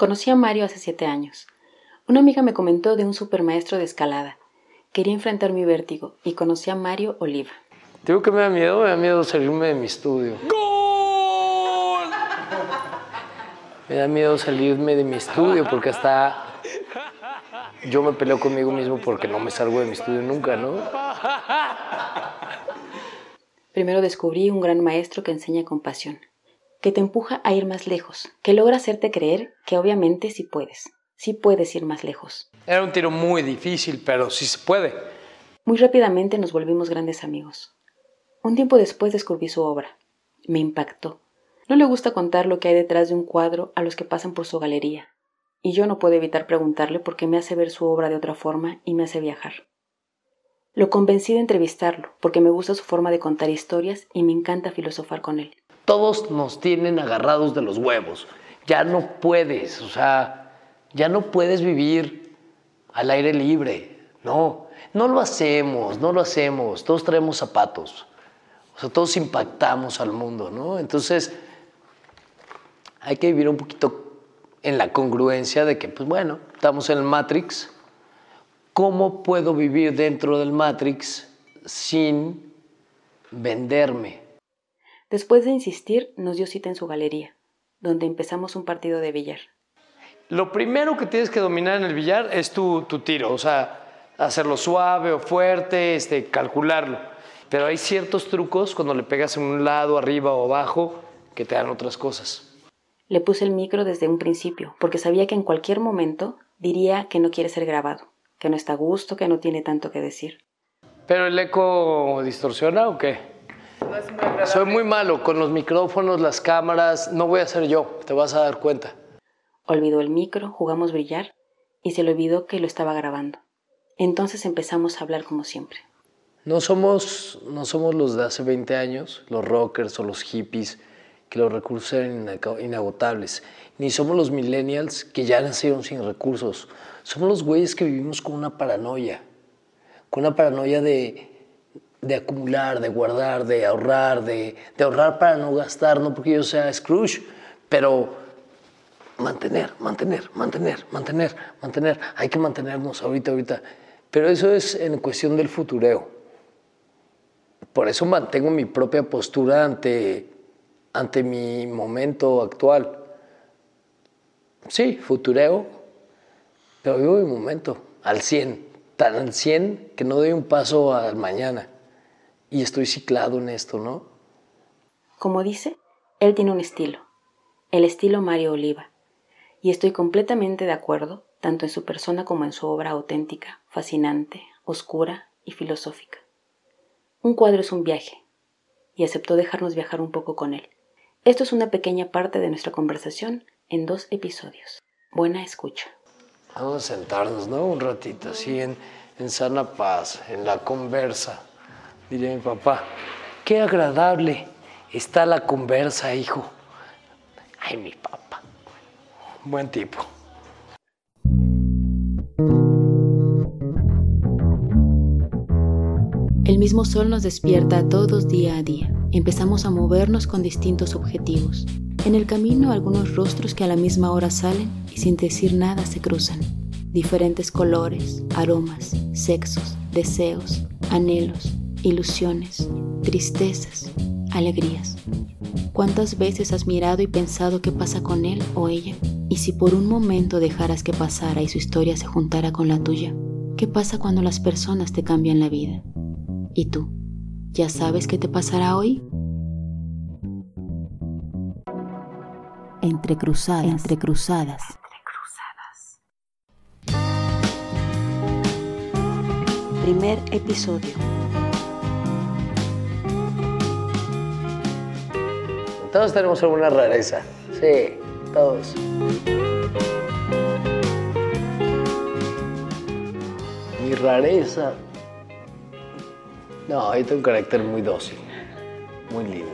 Conocí a Mario hace siete años. Una amiga me comentó de un supermaestro de escalada. Quería enfrentar mi vértigo y conocí a Mario Oliva. Digo que me da miedo, me da miedo salirme de mi estudio. ¡Gol! Me da miedo salirme de mi estudio porque hasta yo me peleo conmigo mismo porque no me salgo de mi estudio nunca, ¿no? Primero descubrí un gran maestro que enseña con pasión que te empuja a ir más lejos, que logra hacerte creer que obviamente sí puedes, sí puedes ir más lejos. Era un tiro muy difícil, pero sí se puede. Muy rápidamente nos volvimos grandes amigos. Un tiempo después descubrí su obra. Me impactó. No le gusta contar lo que hay detrás de un cuadro a los que pasan por su galería, y yo no puedo evitar preguntarle porque me hace ver su obra de otra forma y me hace viajar. Lo convencí de entrevistarlo porque me gusta su forma de contar historias y me encanta filosofar con él todos nos tienen agarrados de los huevos. Ya no puedes, o sea, ya no puedes vivir al aire libre. No, no lo hacemos, no lo hacemos. Todos traemos zapatos. O sea, todos impactamos al mundo, ¿no? Entonces, hay que vivir un poquito en la congruencia de que, pues bueno, estamos en el Matrix. ¿Cómo puedo vivir dentro del Matrix sin venderme? Después de insistir, nos dio cita en su galería, donde empezamos un partido de billar. Lo primero que tienes que dominar en el billar es tu, tiro, o sea, hacerlo suave o fuerte, este, calcularlo. Pero hay ciertos trucos cuando le pegas en un lado, arriba o abajo, que te dan otras cosas. Le puse el micro desde un principio, porque sabía que en cualquier momento diría que no quiere ser grabado, que no está a gusto, que no tiene tanto que decir. ¿Pero el eco distorsiona o qué? Soy muy malo con los micrófonos, las cámaras. No voy a ser yo, te vas a dar cuenta. Olvidó el micro, jugamos brillar y se le olvidó que lo estaba grabando. Entonces empezamos a hablar como siempre. No somos, no somos los de hace 20 años, los rockers o los hippies, que los recursos eran inagotables. Ni somos los millennials que ya nacieron sin recursos. Somos los güeyes que vivimos con una paranoia. Con una paranoia de de acumular, de guardar, de ahorrar, de, ahorrar para no gastar, no porque yo sea Scrooge, pero mantener, mantener, mantener, mantener, mantener. Hay que mantenernos ahorita, ahorita. Pero eso es en cuestión del futureo. Por eso mantengo mi propia postura ante, ante mi momento actual. Sí, futureo, pero vivo mi momento al 100, tan al 100 que no doy un paso al mañana y estoy ciclado en esto, ¿no? Como dice, él tiene un estilo, el estilo Mario Oliva, y estoy completamente de acuerdo tanto en su persona como en su obra auténtica, fascinante, oscura y filosófica. Un cuadro es un viaje, y aceptó dejarnos viajar un poco con él. Esto es una pequeña parte de nuestra conversación en dos episodios. Buena escucha. Vamos a sentarnos, ¿no? Un ratito, así en, en sana paz, en la conversa diría mi papá. Qué agradable está la conversa, hijo. Ay, mi papá. Buen tipo. El mismo sol nos despierta a todos día a día. Empezamos a movernos con distintos objetivos. En el camino algunos rostros que a la misma hora salen y sin decir nada se cruzan. Diferentes colores, aromas, sexos, deseos, anhelos, ilusiones, tristezas, alegrías. ¿Cuántas veces has mirado y pensado qué pasa con él o ella? Y si por un momento dejaras que pasara y su historia se juntara con la tuya, ¿qué pasa cuando las personas te cambian la vida? ¿Y tú? ¿Ya sabes qué te pasará hoy? Entre cruzadas. Entre cruzadas. Primer episodio. Todos tenemos alguna rareza. Sí, todos. Mi rareza. No, yo un carácter muy dócil, muy lindo.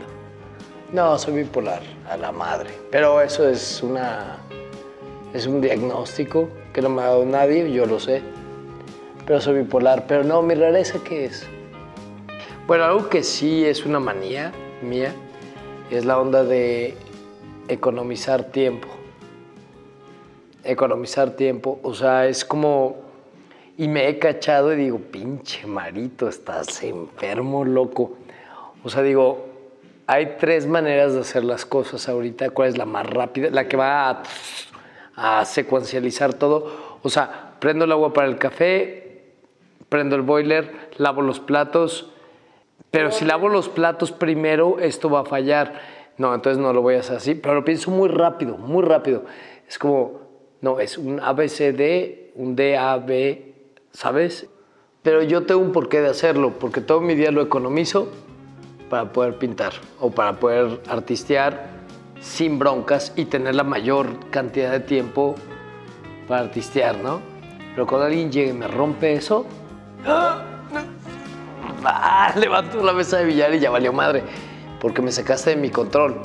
No, soy bipolar, a la madre. Pero eso es una. Es un diagnóstico que no me ha dado nadie, yo lo sé. Pero soy bipolar. Pero no, mi rareza, ¿qué es? Bueno, algo que sí es una manía mía es la onda de economizar tiempo. economizar tiempo. O sea, es como... Y me he cachado y digo, pinche marito, estás enfermo, loco. O sea, digo, hay tres maneras de hacer las cosas ahorita. ¿Cuál es la más rápida? La que va a, a secuencializar todo. O sea, prendo el agua para el café, prendo el boiler, lavo los platos. Pero si lavo los platos primero, esto va a fallar. No, entonces no lo voy a hacer así. Pero lo pienso muy rápido, muy rápido. Es como, no, es un ABCD, un DAB, ¿sabes? Pero yo tengo un porqué de hacerlo, porque todo mi día lo economizo para poder pintar o para poder artistear sin broncas y tener la mayor cantidad de tiempo para artistear, ¿no? Pero cuando alguien llega y me rompe eso, ¡ah! ¡Ah! levanto la mesa de billar y ya valió madre, porque me sacaste de mi control.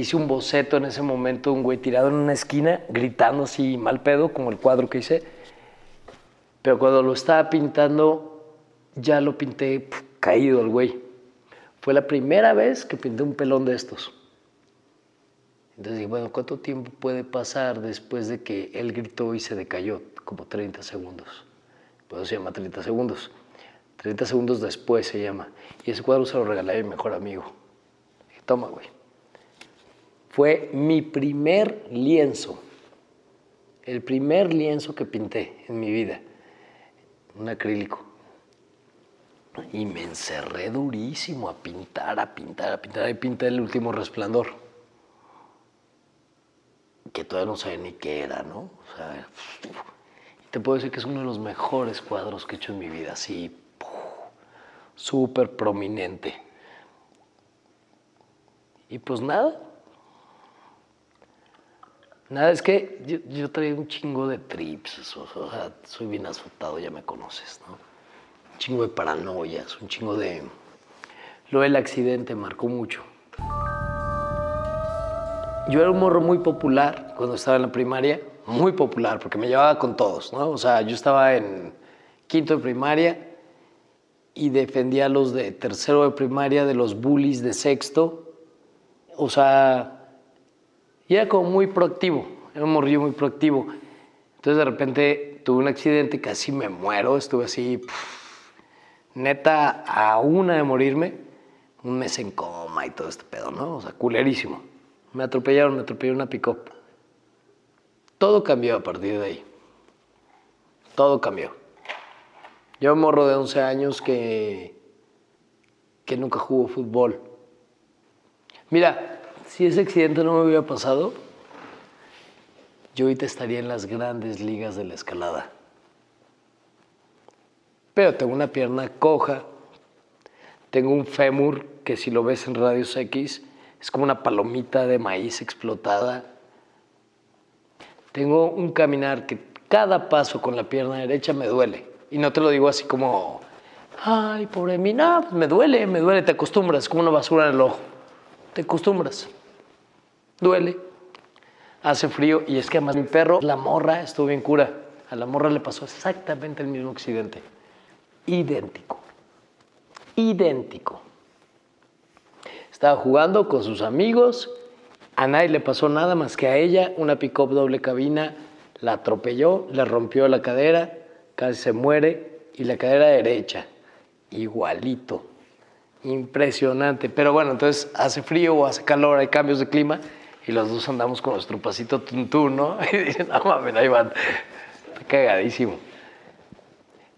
hice un boceto en ese momento, un güey tirado en una esquina, gritando así mal pedo, como el cuadro que hice. Pero cuando lo estaba pintando, ya lo pinté caído el güey. Fue la primera vez que pinté un pelón de estos. Entonces dije, bueno, ¿cuánto tiempo puede pasar después de que él gritó y se decayó? Como 30 segundos. Por eso se llama 30 segundos. 30 segundos después se llama. Y ese cuadro se lo regalé a mi mejor amigo. Dije, toma, güey. Fue mi primer lienzo. El primer lienzo que pinté en mi vida. Un acrílico. Y me encerré durísimo a pintar, a pintar, a pintar. Y pinté el último resplandor. Que todavía no sabía ni qué era, ¿no? O sea, te puedo decir que es uno de los mejores cuadros que he hecho en mi vida, así, súper prominente. Y pues nada. Nada, es que yo, traigo un chingo de trips, o sea, soy bien azotado, ya me conoces, ¿no? Un chingo de paranoias, un chingo de... Lo del accidente marcó mucho. Yo era un morro muy popular cuando estaba en la primaria, muy popular, porque me llevaba con todos, ¿no? O sea, yo estaba en quinto de primaria y defendía a los de tercero de primaria de los bullies de sexto. O sea, era como muy proactivo, era un morrillo muy proactivo. Entonces de repente tuve un accidente, casi me muero, estuve así, neta, a una de morirme, un mes en coma y todo este pedo, ¿no? O sea, culerísimo. Me atropellaron, me atropelló una pick-up. Todo cambió a partir de ahí. Todo cambió. Yo morro de 11 años que, que nunca jugó fútbol. Mira, si ese accidente no me hubiera pasado, yo ahorita estaría en las grandes ligas de la escalada. Pero tengo una pierna coja, tengo un fémur que si lo ves en radios X es como una palomita de maíz explotada. Tengo un caminar que cada paso con la pierna derecha me duele. Y no te lo digo así como, ay, pobre mí, no, pues me duele, me duele, te acostumbras, como una basura en el ojo. Te acostumbras. Duele. Hace frío y es que además mi perro, la morra, estuvo bien cura. A la morra le pasó exactamente el mismo accidente. Idéntico. Idéntico. Estaba jugando con sus amigos, a nadie le pasó nada más que a ella, una pick-up doble cabina, la atropelló, le rompió la cadera, casi se muere, y la cadera derecha, igualito. Impresionante. Pero bueno, entonces hace frío o hace calor, hay cambios de clima, y los dos andamos con nuestro pasito tuntún, ¿no? Y dicen, no mames, ahí van. Está cagadísimo.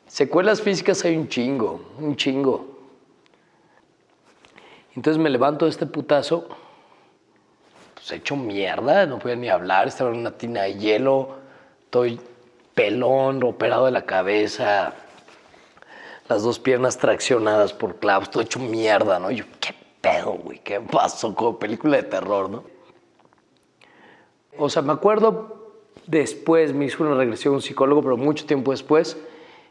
Secuelas físicas hay un chingo, un chingo. Entonces me levanto de este putazo, pues hecho mierda, no podía ni hablar, estaba en una tina de hielo, estoy pelón, operado de la cabeza, las dos piernas traccionadas por clavos, estoy hecho mierda, ¿no? Yo, ¿qué pedo, güey? ¿Qué pasó? Como película de terror, ¿no? O sea, me acuerdo después, me hizo una regresión un psicólogo, pero mucho tiempo después,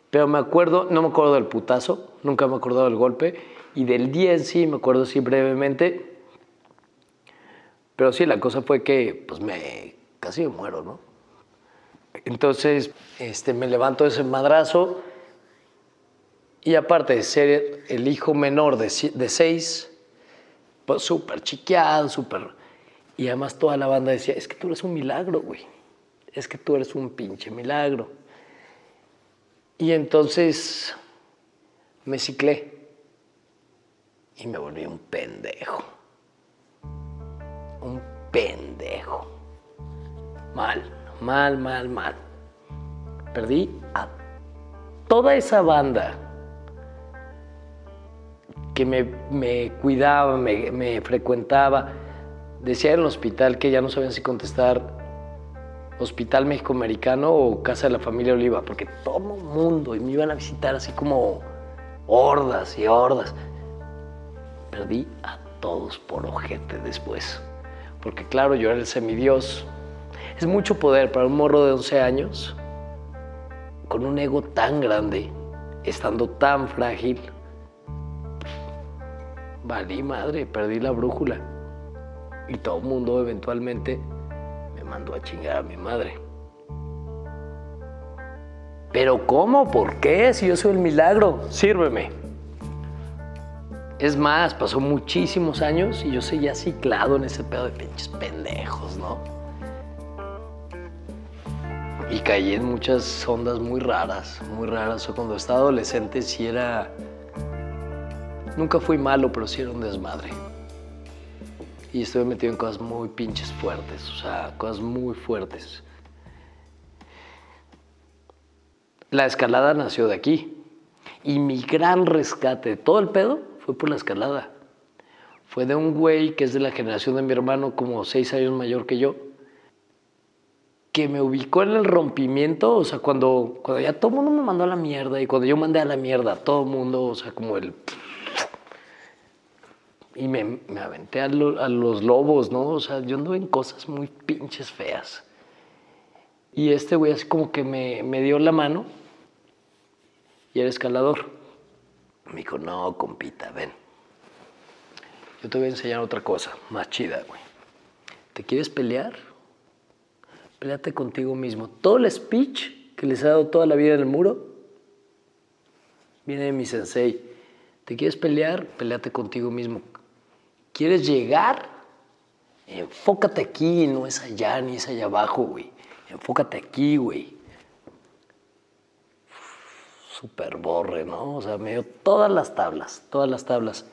pero me acuerdo, no me acuerdo del putazo, nunca me he acordado del golpe, y del día en sí me acuerdo sí brevemente, pero sí, la cosa fue que pues me casi me muero, ¿no? Entonces, este, me levanto de ese madrazo Y aparte de ser el hijo menor de, de seis, pues súper chiqueado, súper... Y además toda la banda decía, es que tú eres un milagro, güey. Es que tú eres un pinche milagro. Y entonces me ciclé y me volví un pendejo. Un pendejo. Mal, mal, mal, mal. Perdí a toda esa banda que me, me cuidaba, me, me frecuentaba. Decía en el hospital que ya no sabían si contestar Hospital México Americano o Casa de la Familia Oliva, porque todo el mundo y me iban a visitar así como hordas y hordas. Perdí a todos por ojete después, porque claro, yo era el semidios. Es mucho poder para un morro de 11 años, con un ego tan grande, estando tan frágil. Valí madre, perdí la brújula. Y todo el mundo eventualmente me mandó a chingar a mi madre. Pero ¿cómo? ¿Por qué? Si yo soy el milagro, sírveme. Es más, pasó muchísimos años y yo seguía ciclado en ese pedo de pinches pendejos, ¿no? Y caí en muchas ondas muy raras, muy raras. O cuando estaba adolescente sí era... Nunca fui malo, pero sí era un desmadre. Y estuve metido en cosas muy pinches fuertes, o sea, cosas muy fuertes. La escalada nació de aquí. Y mi gran rescate de todo el pedo fue por la escalada. Fue de un güey que es de la generación de mi hermano, como seis años mayor que yo, que me ubicó en el rompimiento, o sea, cuando, cuando ya todo el mundo me mandó a la mierda y cuando yo mandé a la mierda a todo el mundo, o sea, como el... Y me, aventé a, lo- a los lobos, ¿no? O sea, yo anduve en cosas muy pinches feas. Y este güey así como que me, me dio la mano y era escalador. Me dijo, no, compita, ven. Yo te voy a enseñar otra cosa, más chida, güey. ¿Te quieres pelear? Peleate contigo mismo. Todo el speech que les he dado toda la vida en el muro viene de mi sensei. ¿Te quieres pelear? Peleate contigo mismo. ¿Quieres llegar? Enfócate aquí, no es allá ni es allá abajo, güey. Enfócate aquí, güey. Super borre, ¿no? O sea, me dio todas las tablas, todas las tablas.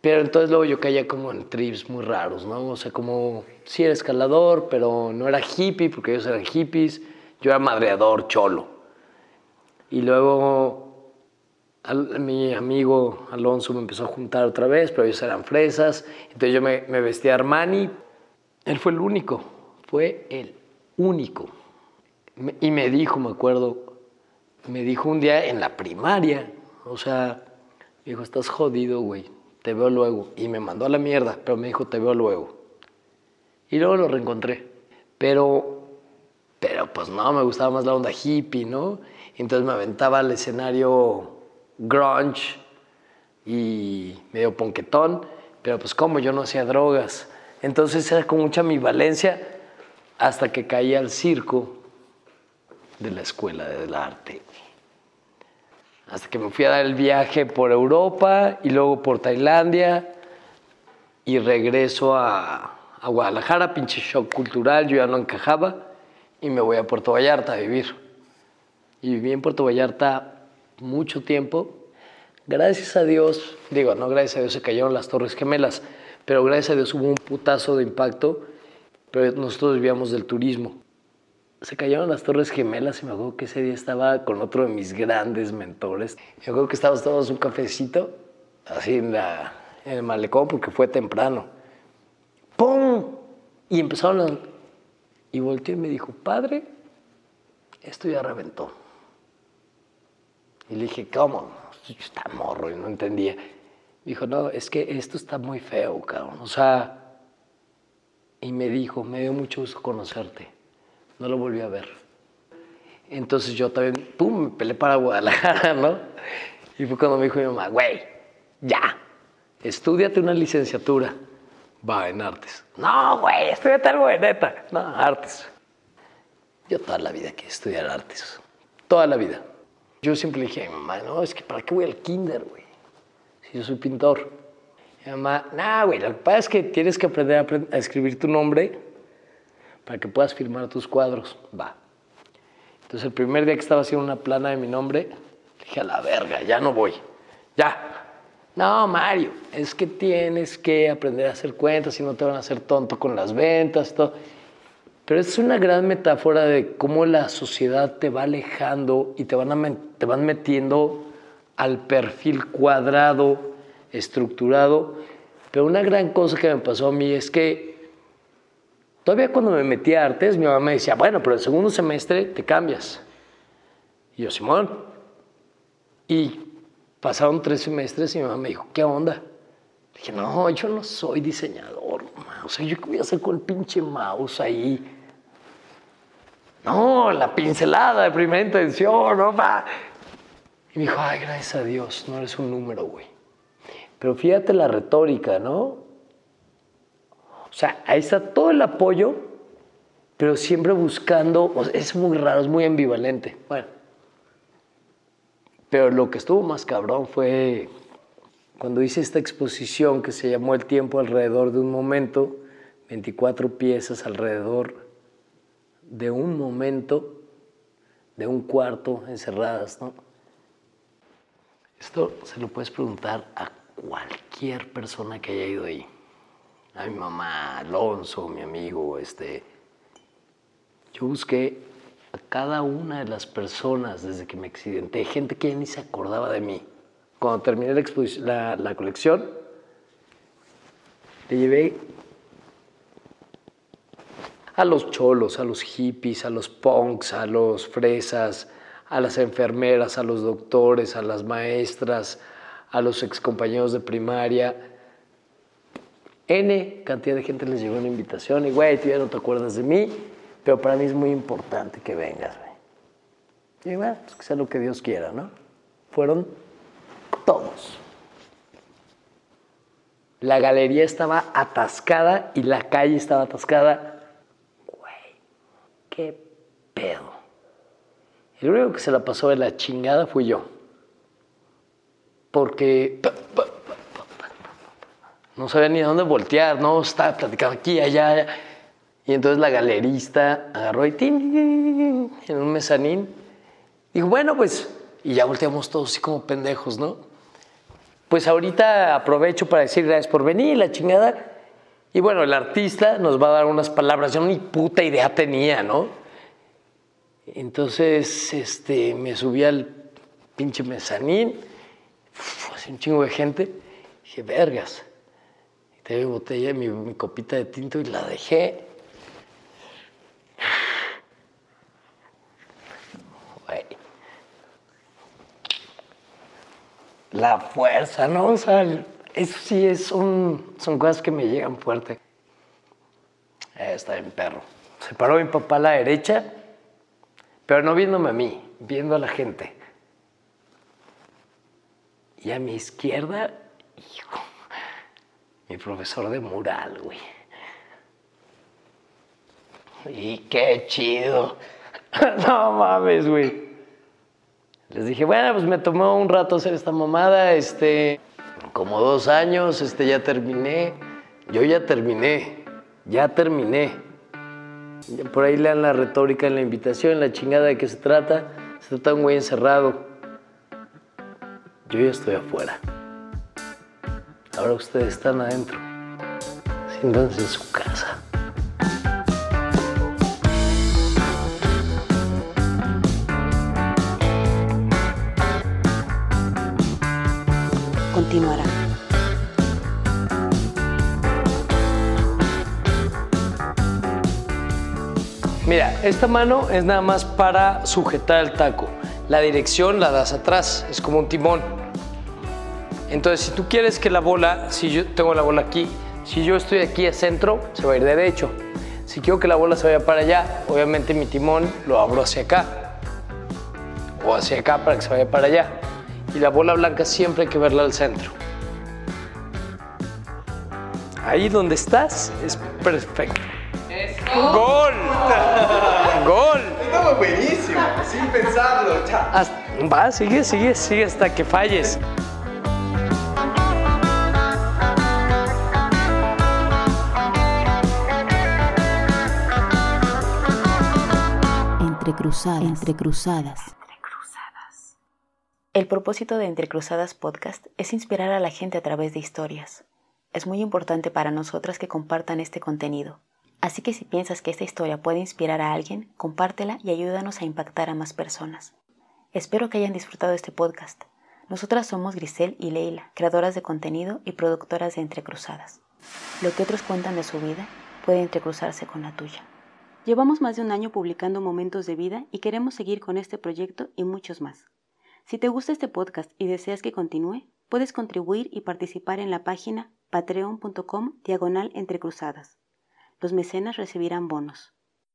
Pero entonces luego yo caía como en trips muy raros, ¿no? O sea, como sí era escalador, pero no era hippie, porque ellos eran hippies. Yo era madreador, cholo. Y luego mi amigo Alonso me empezó a juntar otra vez, pero ellos eran fresas. Entonces yo me, me vestía Armani. Él fue el único, fue el único. Y me dijo, me acuerdo, me dijo un día en la primaria, o sea, me dijo, estás jodido, güey, te veo luego. Y me mandó a la mierda, pero me dijo, te veo luego. Y luego lo reencontré. Pero, pero pues no, me gustaba más la onda hippie, ¿no? Entonces me aventaba al escenario grunge y medio ponquetón, pero pues como yo no hacía drogas. Entonces era con mucha ambivalencia hasta que caí al circo de la escuela del arte. Hasta que me fui a dar el viaje por Europa y luego por Tailandia y regreso a, a Guadalajara, pinche shock cultural, yo ya no encajaba y me voy a Puerto Vallarta a vivir. Y viví en Puerto Vallarta mucho tiempo. Gracias a Dios, digo, no gracias a Dios se cayeron las Torres Gemelas, pero gracias a Dios hubo un putazo de impacto, pero nosotros vivíamos del turismo. Se cayeron las Torres Gemelas y me acuerdo que ese día estaba con otro de mis grandes mentores. Me acuerdo que estábamos todos un cafecito, así en, el malecón, porque fue temprano. ¡Pum! Y empezaron a... Y volteó y me dijo, padre, esto ya reventó. Y le dije, ¿cómo? Yo estaba morro y no entendía. Dijo, no, es que esto está muy feo, cabrón. O sea, y me dijo, me dio mucho gusto conocerte. No lo volví a ver. Entonces yo también, pum, me peleé para Guadalajara, ¿no? Y fue cuando me dijo mi mamá, güey, ya, estudiate una licenciatura. Va, en artes. No, güey, estudiate algo de neta. No, artes. Yo toda la vida quise estudiar artes. Toda la vida. Yo siempre le dije a mi mamá, no, es que ¿para qué voy al kinder, güey? Si yo soy pintor. Mi mamá, nah, güey, lo que pasa es que tienes que aprender a, a escribir tu nombre para que puedas firmar tus cuadros. Va. Entonces el primer día que estaba haciendo una plana de mi nombre, dije, a la verga, ya no voy. Ya. No, Mario, es que tienes que aprender a hacer cuentas y no te van a hacer tonto con las ventas todo. Pero es una gran metáfora de cómo la sociedad te va alejando y te van, a te van metiendo al perfil cuadrado, estructurado. Pero una gran cosa que me pasó a mí es que todavía cuando me metí a artes, mi mamá me decía, bueno, pero el segundo semestre te cambias. Y yo, Simón. Y pasaron tres semestres y mi mamá me dijo, ¿qué onda? Dije, no, yo no soy diseñador, o sea, ¿yo qué voy a hacer con el pinche mouse ahí? No, la pincelada de primera intención, no, va. Y me dijo, ay, gracias a Dios, no eres un número, güey. Pero fíjate la retórica, ¿no? O sea, ahí está todo el apoyo, pero siempre buscando, o sea, es muy raro, es muy ambivalente. Bueno, pero lo que estuvo más cabrón fue cuando hice esta exposición que se llamó El tiempo alrededor de un momento, 24 piezas alrededor de un momento, de un cuarto encerradas, ¿no? Esto se lo puedes preguntar a cualquier persona que haya ido ahí. A mi mamá, Alonso, mi amigo, este. Yo busqué a cada una de las personas desde que me accidenté, gente que ya ni se acordaba de mí. Cuando terminé la, la, la colección, le llevé a los cholos, a los hippies, a los punks, a los fresas, a las enfermeras, a los doctores, a las maestras, a los excompañeros de primaria. N cantidad de gente les llegó una invitación y, güey, tú ya no te acuerdas de mí, pero para mí es muy importante que vengas, güey. Y bueno, pues que sea lo que Dios quiera, ¿no? Fueron todos. La galería estaba atascada y la calle estaba atascada. Güey, qué pedo. El único que se la pasó de la chingada fui yo. Porque no sabía ni a dónde voltear, no, estaba platicando aquí, allá, allá. Y entonces la galerista agarró y en un mezanín. Dijo, bueno, pues, y ya volteamos todos así como pendejos, ¿no? Pues ahorita aprovecho para decir gracias por venir, la chingada. Y bueno, el artista nos va a dar unas palabras. Yo ni puta idea tenía, ¿no? Entonces, este, me subí al pinche mezanín, uf, así un chingo de gente. Dije, vergas. Mi botella, mi, mi copita de tinto y la dejé. La fuerza, ¿no? O sea, eso sí es un, son cosas que me llegan fuerte. Eh, está bien perro. Se paró mi papá a la derecha, pero no viéndome a mí, viendo a la gente. Y a mi izquierda, hijo, mi profesor de mural, güey. Y qué chido. no mames, güey. Les dije, bueno, pues me tomó un rato hacer esta mamada, este, como dos años, este, ya terminé. Yo ya terminé, ya terminé. Por ahí lean la retórica en la invitación, la chingada de qué se trata. Se trata de un güey encerrado. Yo ya estoy afuera. Ahora ustedes están adentro. Siéntanse en su casa. Continuará. Mira, esta mano es nada más para sujetar el taco. La dirección la das atrás, es como un timón. Entonces, si tú quieres que la bola, si yo tengo la bola aquí, si yo estoy aquí a centro, se va a ir derecho. Si quiero que la bola se vaya para allá, obviamente mi timón lo abro hacia acá. O hacia acá para que se vaya para allá. Y la bola blanca siempre hay que verla al centro. Ahí donde estás es perfecto. ¡Gol! ¡Gol! Estaba buenísimo, sin pensarlo. Va, sigue, sigue, sigue hasta que falles. Cruzadas. Entre cruzadas. El propósito de Entre Cruzadas Podcast es inspirar a la gente a través de historias. Es muy importante para nosotras que compartan este contenido. Así que si piensas que esta historia puede inspirar a alguien, compártela y ayúdanos a impactar a más personas. Espero que hayan disfrutado este podcast. Nosotras somos Grisel y Leila, creadoras de contenido y productoras de Entrecruzadas. Lo que otros cuentan de su vida puede entrecruzarse con la tuya. Llevamos más de un año publicando momentos de vida y queremos seguir con este proyecto y muchos más. Si te gusta este podcast y deseas que continúe, puedes contribuir y participar en la página patreon.com diagonal entrecruzadas. Los mecenas recibirán bonos.